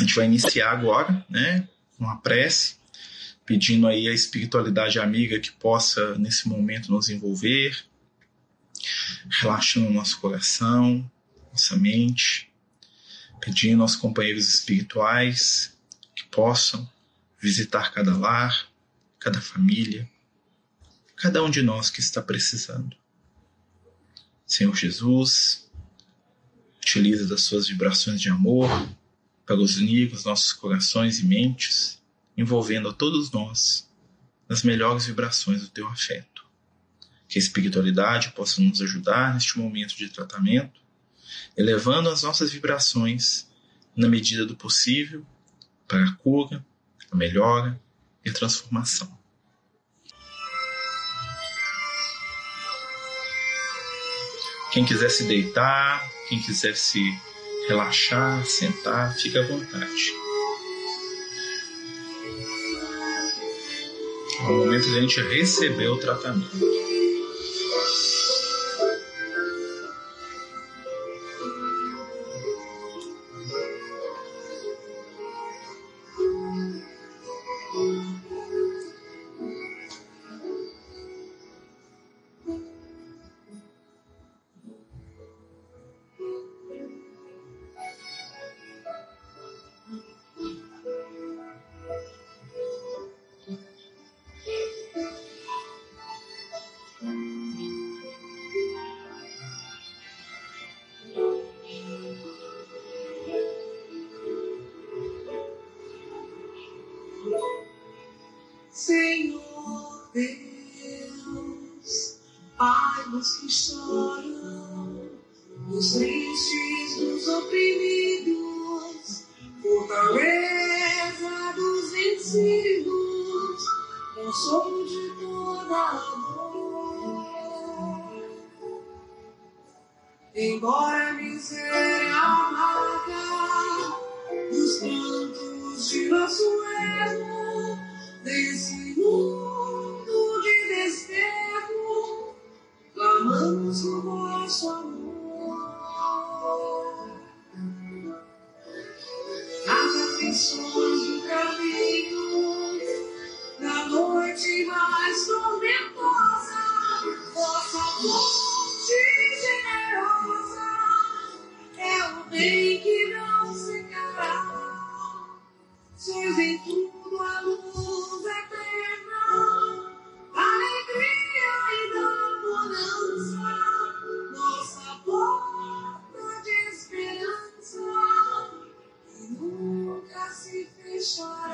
A gente vai iniciar agora, né, com a prece, pedindo aí a espiritualidade amiga que possa nesse momento nos envolver, relaxando nosso coração, nossa mente, pedindo aos companheiros espirituais que possam visitar cada lar, cada família, cada um de nós que está precisando. Senhor Jesus, utiliza das suas vibrações de amor para unir os nossos corações e mentes, envolvendo a todos nós nas melhores vibrações do teu afeto. Que a espiritualidade possa nos ajudar neste momento de tratamento, elevando as nossas vibrações na medida do possível para a cura, a melhora e a transformação. Quem quiser se deitar, quem quiser se relaxar, sentar, fique à vontade. É o momento de a gente receber o tratamento. de nosso erro, shine.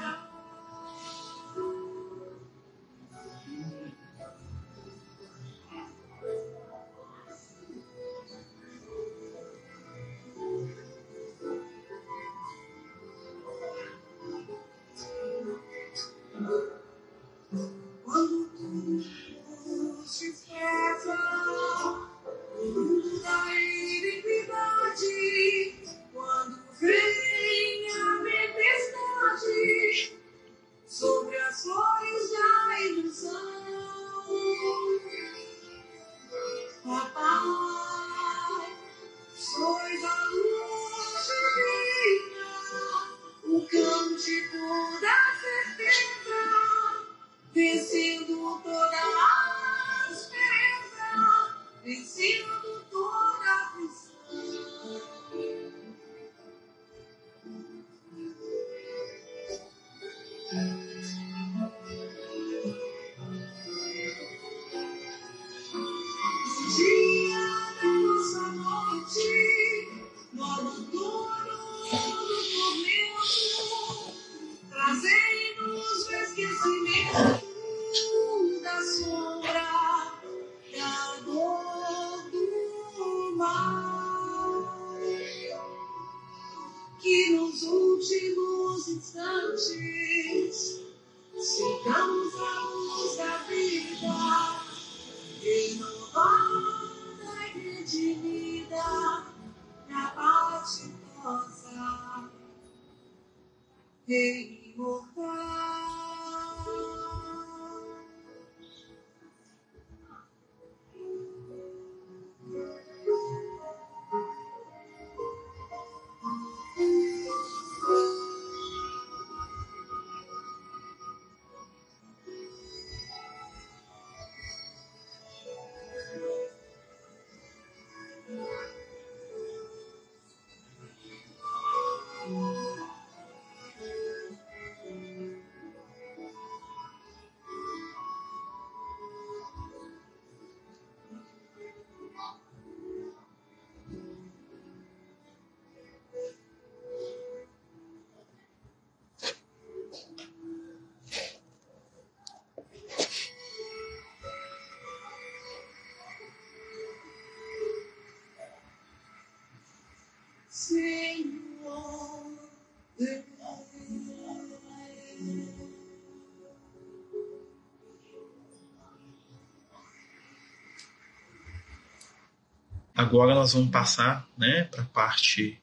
Agora nós vamos passar né, para a parte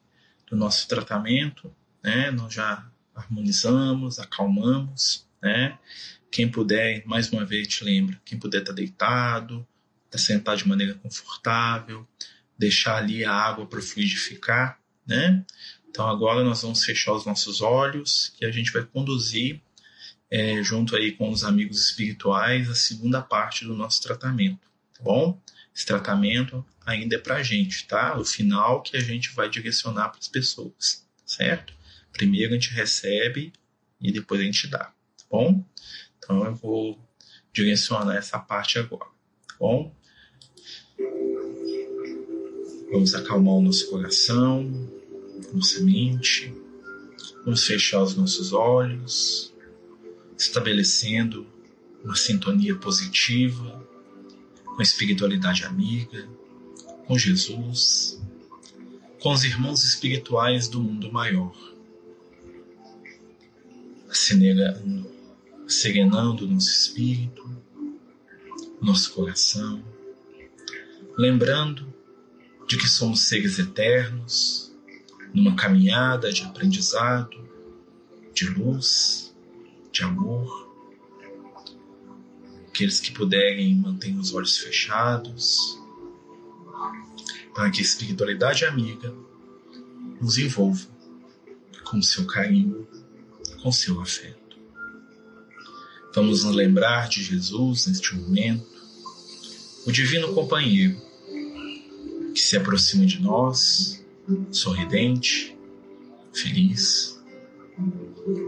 do nosso tratamento. Né? Nós já harmonizamos, acalmamos. Né? Quem puder, mais uma vez te lembra, quem puder estar tá deitado, estar tá sentado de maneira confortável, deixar ali a água para fluidificar. Né? Então agora nós vamos fechar os nossos olhos e a gente vai conduzir é, junto aí com os amigos espirituais a segunda parte do nosso tratamento, tá bom? Esse tratamento ainda é para a gente, tá? O final que a gente vai direcionar para as pessoas, certo? Primeiro a gente recebe e depois a gente dá, tá bom? Então eu vou direcionar essa parte agora, tá bom? Vamos acalmar o nosso coração, nossa mente, vamos fechar os nossos olhos estabelecendo uma sintonia positiva com a espiritualidade amiga, com Jesus, com os irmãos espirituais do mundo maior, serenando, o nosso espírito, nosso coração, lembrando de que somos seres eternos numa caminhada de aprendizado, de luz, de amor. Aqueles que puderem mantenham os olhos fechados, para que a espiritualidade amiga nos envolva com seu carinho, com seu afeto. Vamos nos lembrar de Jesus neste momento, o divino companheiro que se aproxima de nós, sorridente, feliz.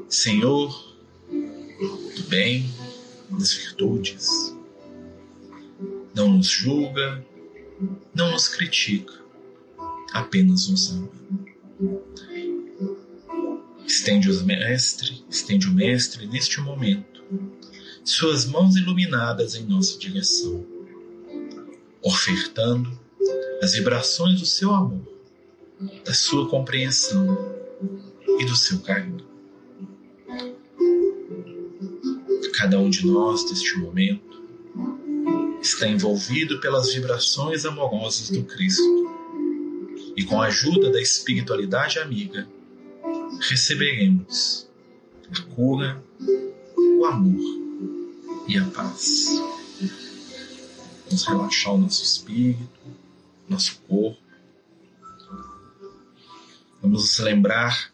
Senhor, do bem, das virtudes. Não nos julga, não nos critica, apenas nos ama. Estende o mestre, estende o mestre neste momento, suas mãos iluminadas em nossa direção, ofertando as vibrações do seu amor, da sua compreensão e do seu carinho. Cada um de nós, neste momento, está envolvido pelas vibrações amorosas do Cristo. E com a ajuda da espiritualidade amiga, receberemos a cura, o amor e a paz. Vamos relaxar o nosso espírito, nosso corpo. Vamos nos lembrar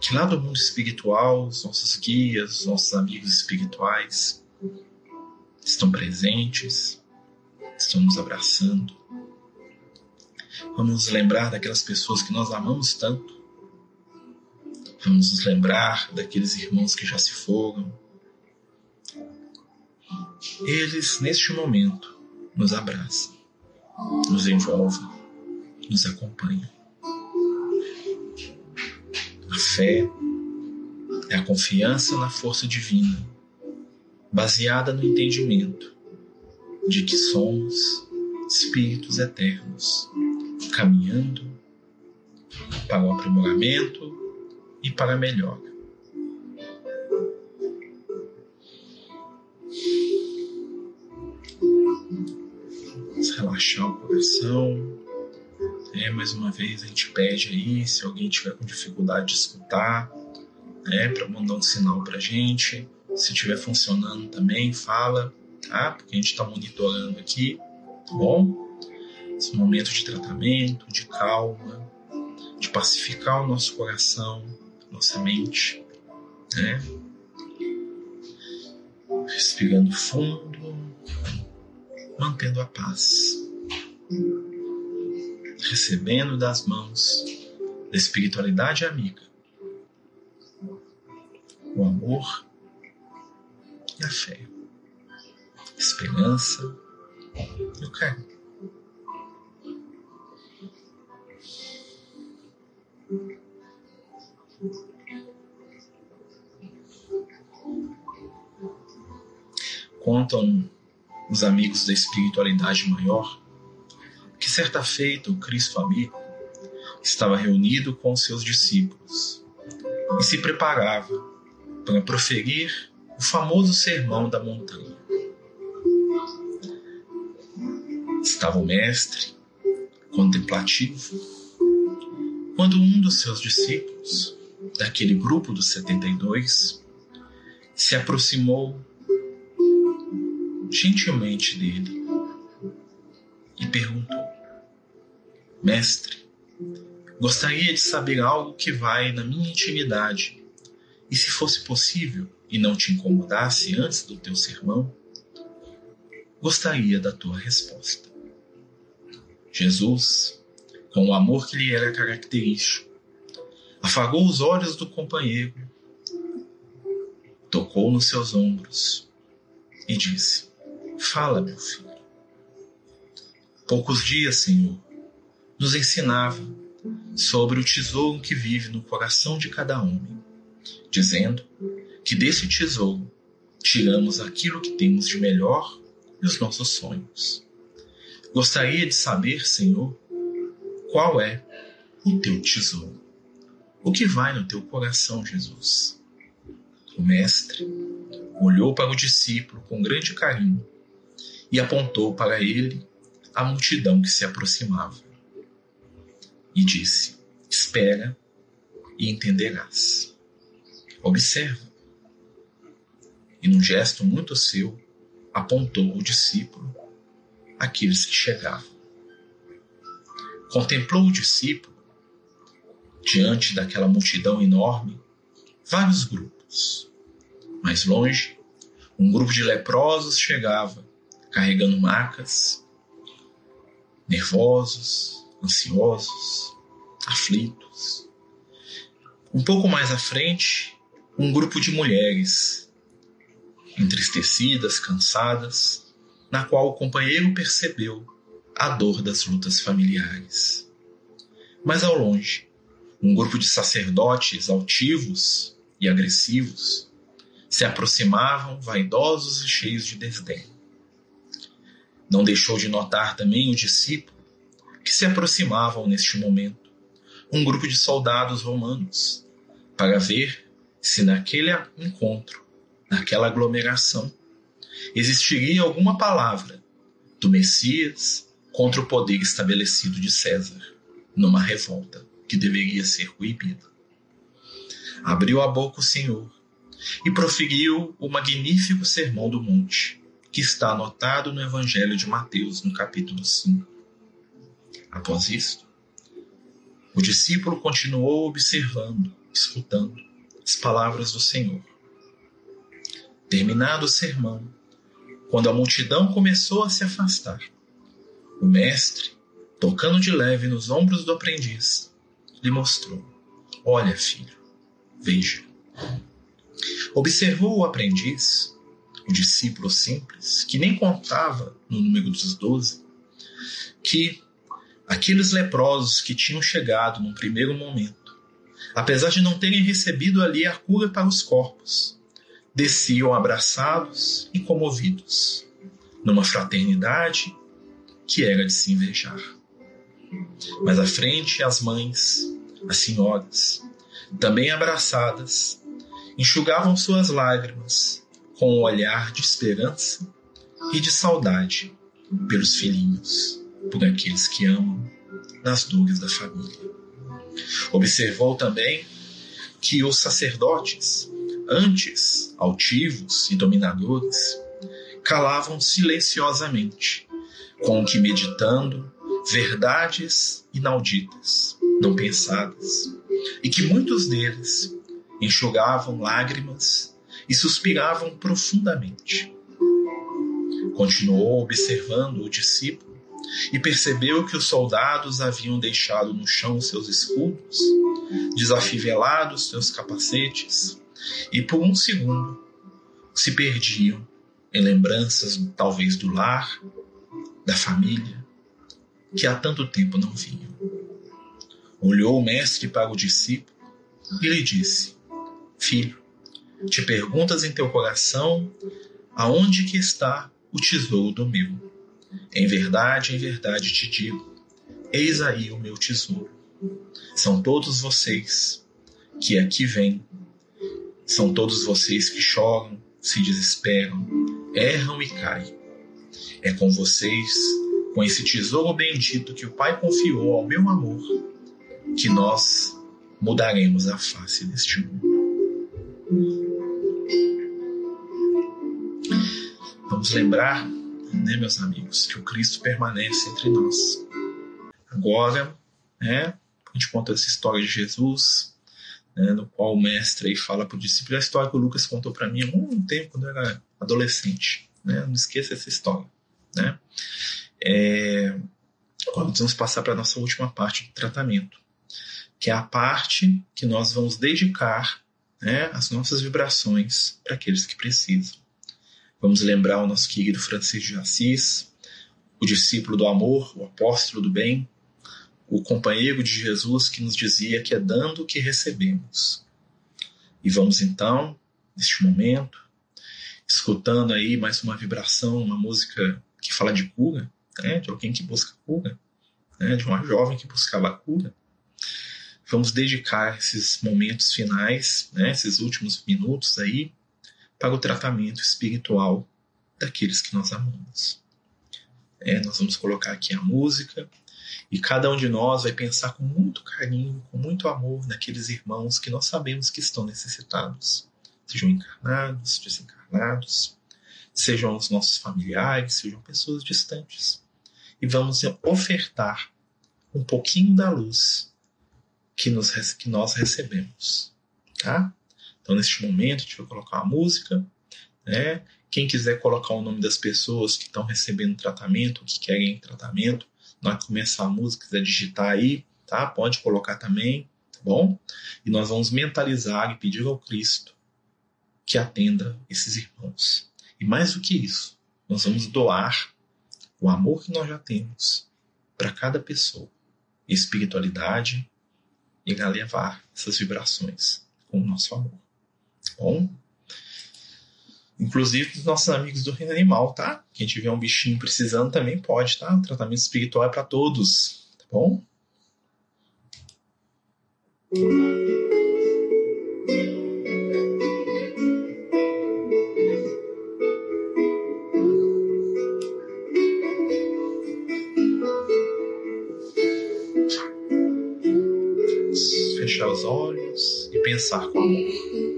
que lá do mundo espiritual, os nossos guias, os nossos amigos espirituais estão presentes, estão nos abraçando. Vamos nos lembrar daquelas pessoas que nós amamos tanto. Vamos nos lembrar daqueles irmãos que já se foram. Eles, neste momento, nos abraçam, nos envolvem, nos acompanham. A fé é a confiança na força divina, baseada no entendimento de que somos espíritos eternos, caminhando para o aprimoramento e para a melhora. Vamos relaxar o coração. É, mais uma vez a gente pede aí, se alguém tiver com dificuldade de escutar, né, para mandar um sinal para gente. Se estiver funcionando também, fala, tá? Porque a gente está monitorando aqui, tá bom? Esse momento de tratamento, de calma, de pacificar o nosso coração, nossa mente, né? Respirando fundo, mantendo a paz recebendo das mãos da espiritualidade amiga o amor e a fé, esperança e o carinho. Contam os amigos da espiritualidade maior que certa feita o Cristo amigo estava reunido com seus discípulos e se preparava para proferir o famoso sermão da montanha. Estava o mestre contemplativo, quando um dos seus discípulos, daquele grupo dos 72, se aproximou gentilmente dele e perguntou: Mestre, gostaria de saber algo que vai na minha intimidade, e se fosse possível e não te incomodasse antes do teu sermão, gostaria da tua resposta. Jesus, com o amor que lhe era característico, afagou os olhos do companheiro, tocou nos seus ombros e disse: Fala, meu filho. Poucos dias, Senhor, nos ensinava sobre o tesouro que vive no coração de cada homem, dizendo que desse tesouro tiramos aquilo que temos de melhor e os nossos sonhos. Gostaria de saber, Senhor, qual é o teu tesouro. O que vai no teu coração, Jesus? O mestre olhou para o discípulo com grande carinho e apontou para ele a multidão que se aproximava. E disse: Espera e entenderás. Observa. E num gesto muito seu, apontou o discípulo àqueles que chegavam. Contemplou o discípulo, diante daquela multidão enorme, vários grupos. Mais longe, um grupo de leprosos chegava, carregando macas, nervosos, ansiosos, aflitos. Um pouco mais à frente, um grupo de mulheres entristecidas, cansadas, na qual o companheiro percebeu a dor das lutas familiares. Mas ao longe, um grupo de sacerdotes altivos e agressivos se aproximavam, vaidosos e cheios de desdém. Não deixou de notar também o discípulo que se aproximavam neste momento um grupo de soldados romanos para ver se naquele encontro naquela aglomeração, existiria alguma palavra do Messias contra o poder estabelecido de César, numa revolta que deveria ser coibida. Abriu a boca o Senhor e proferiu o magnífico Sermão do Monte, que está anotado no Evangelho de Mateus, no capítulo 5. Após isto, o discípulo continuou observando, escutando as palavras do Senhor Terminado o sermão, quando a multidão começou a se afastar, o mestre, tocando de leve nos ombros do aprendiz, lhe mostrou: Olha, filho, veja. Observou o aprendiz, o discípulo simples, que nem contava no número dos doze, que aqueles leprosos que tinham chegado num primeiro momento, apesar de não terem recebido ali a cura para os corpos, desciam abraçados e comovidos, numa fraternidade que era de se invejar. Mais à frente, as mães, as senhoras, também abraçadas, enxugavam suas lágrimas com um olhar de esperança e de saudade pelos filhinhos, por aqueles que amam, nas dores da família. Observou também que os sacerdotes antes altivos e dominadores, calavam silenciosamente, com que meditando verdades inauditas, não pensadas, e que muitos deles enxugavam lágrimas e suspiravam profundamente. Continuou observando o discípulo e percebeu que os soldados haviam deixado no chão seus escudos, desafivelado seus capacetes e por um segundo se perdiam em lembranças, talvez, do lar, da família, que há tanto tempo não vinham. Olhou o mestre para o discípulo e lhe disse: Filho, te perguntas em teu coração aonde que está o tesouro do meu. Em verdade, em verdade te digo: eis aí o meu tesouro. São todos vocês que aqui vêm são todos vocês que choram, se desesperam, erram e caem. É com vocês com esse tesouro bendito que o Pai confiou ao meu amor, que nós mudaremos a face deste mundo. Vamos lembrar, né, meus amigos, que o Cristo permanece entre nós. Agora, né, a gente conta essa história de Jesus, né, no qual o mestre aí fala para o discípulo a história que o Lucas contou para mim há um tempo, quando eu era adolescente. Né, não esqueça essa história. Né? É, agora vamos passar para a nossa última parte do tratamento, que é a parte que nós vamos dedicar né, as nossas vibrações para aqueles que precisam. Vamos lembrar o nosso querido Francisco de Assis, o discípulo do amor, o apóstolo do bem, o companheiro de Jesus que nos dizia que é dando que recebemos. E vamos então, neste momento, escutando aí mais uma vibração, uma música que fala de cura, né, de alguém que busca cura, né, de uma jovem que buscava cura. Vamos dedicar esses momentos finais, né, esses últimos minutos aí, para o tratamento espiritual daqueles que nós amamos. É, nós vamos colocar aqui a música e cada um de nós vai pensar com muito carinho, com muito amor naqueles irmãos que nós sabemos que estão necessitados, sejam encarnados, desencarnados, sejam os nossos familiares, sejam pessoas distantes. E vamos ofertar um pouquinho da luz que, nos, que nós recebemos. Tá? Então, neste momento, a gente vai colocar uma música. Né? Quem quiser colocar o nome das pessoas que estão recebendo tratamento, que querem tratamento, na hora que começar a música, quiser digitar aí, tá? Pode colocar também, tá bom? E nós vamos mentalizar e pedir ao Cristo que atenda esses irmãos. E mais do que isso, nós vamos doar o amor que nós já temos para cada pessoa, espiritualidade e levar essas vibrações com o nosso amor. Tá bom? Inclusive os nossos amigos do reino animal, tá? Quem tiver um bichinho precisando também pode, tá? O tratamento espiritual é para todos, tá bom? Fechar os olhos e pensar com amor.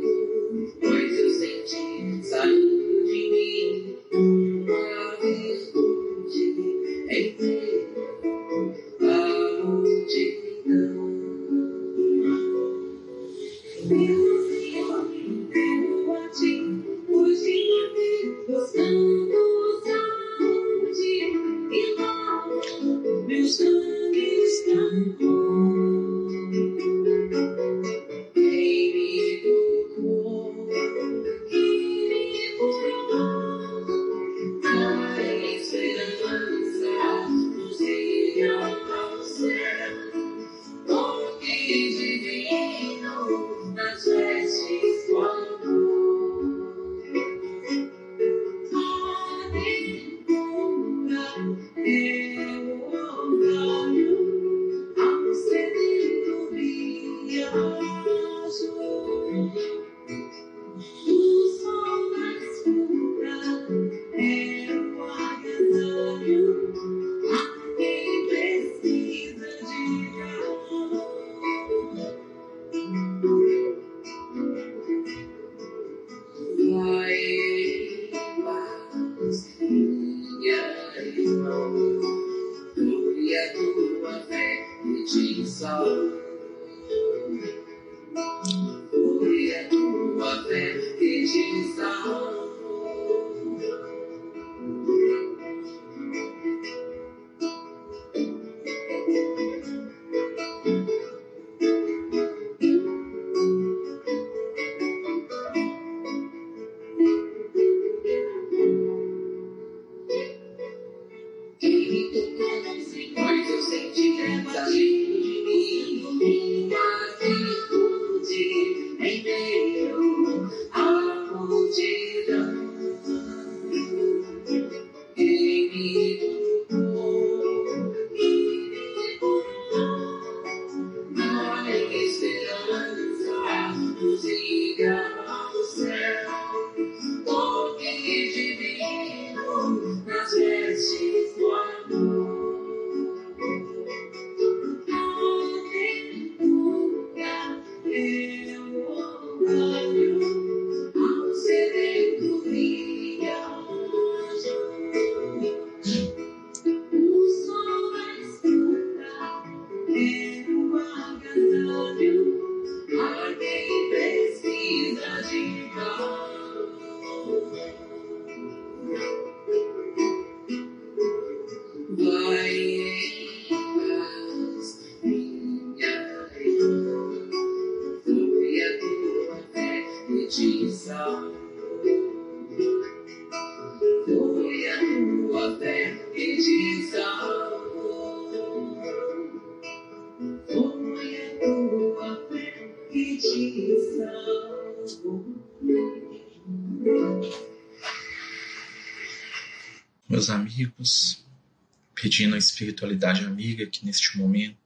Pedindo a espiritualidade amiga que neste momento.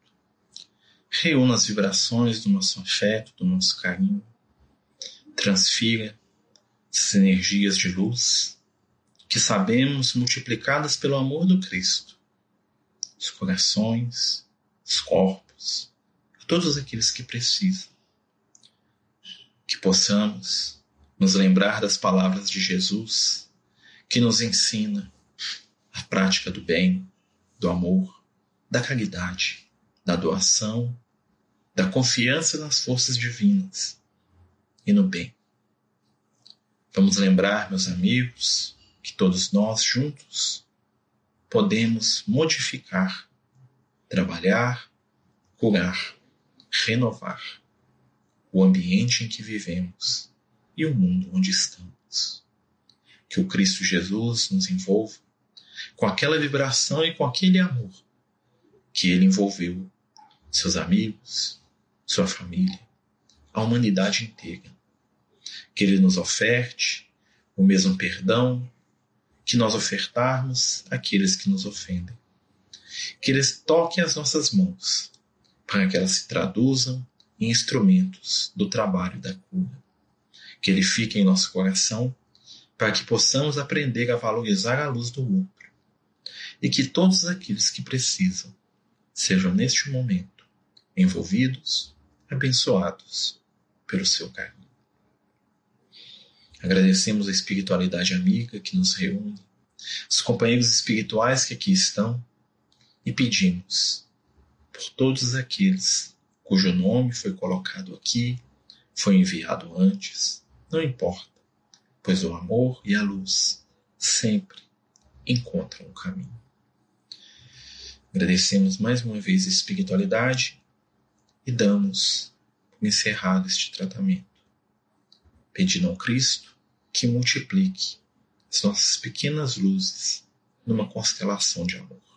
Reúna as vibrações do nosso afeto, do nosso carinho, transfira essas energias de luz que sabemos multiplicadas pelo amor do Cristo, os corações, os corpos, a todos aqueles que precisam. Que possamos nos lembrar das palavras de Jesus, que nos ensina a prática do bem, do amor, da caridade, da doação, da confiança nas forças divinas e no bem. Vamos lembrar, meus amigos, que todos nós juntos podemos modificar, trabalhar, curar, renovar o ambiente em que vivemos e o mundo onde estamos. Que o Cristo Jesus nos envolva com aquela vibração e com aquele amor que ele envolveu seus amigos, sua família, a humanidade inteira. Que ele nos oferte o mesmo perdão que nós ofertarmos àqueles que nos ofendem. Que eles toquem as nossas mãos para que elas se traduzam em instrumentos do trabalho da cura. Que ele fique em nosso coração para que possamos aprender a valorizar a luz do outro e que todos aqueles que precisam sejam neste momento envolvidos, abençoados pelo seu carinho. Agradecemos a espiritualidade amiga que nos reúne, os companheiros espirituais que aqui estão e pedimos por todos aqueles cujo nome foi colocado aqui, foi enviado antes, não importa, pois o amor e a luz sempre encontram o caminho. Agradecemos mais uma vez a espiritualidade e damos por encerrado este tratamento, pedindo ao Cristo que multiplique as nossas pequenas luzes numa constelação de amor.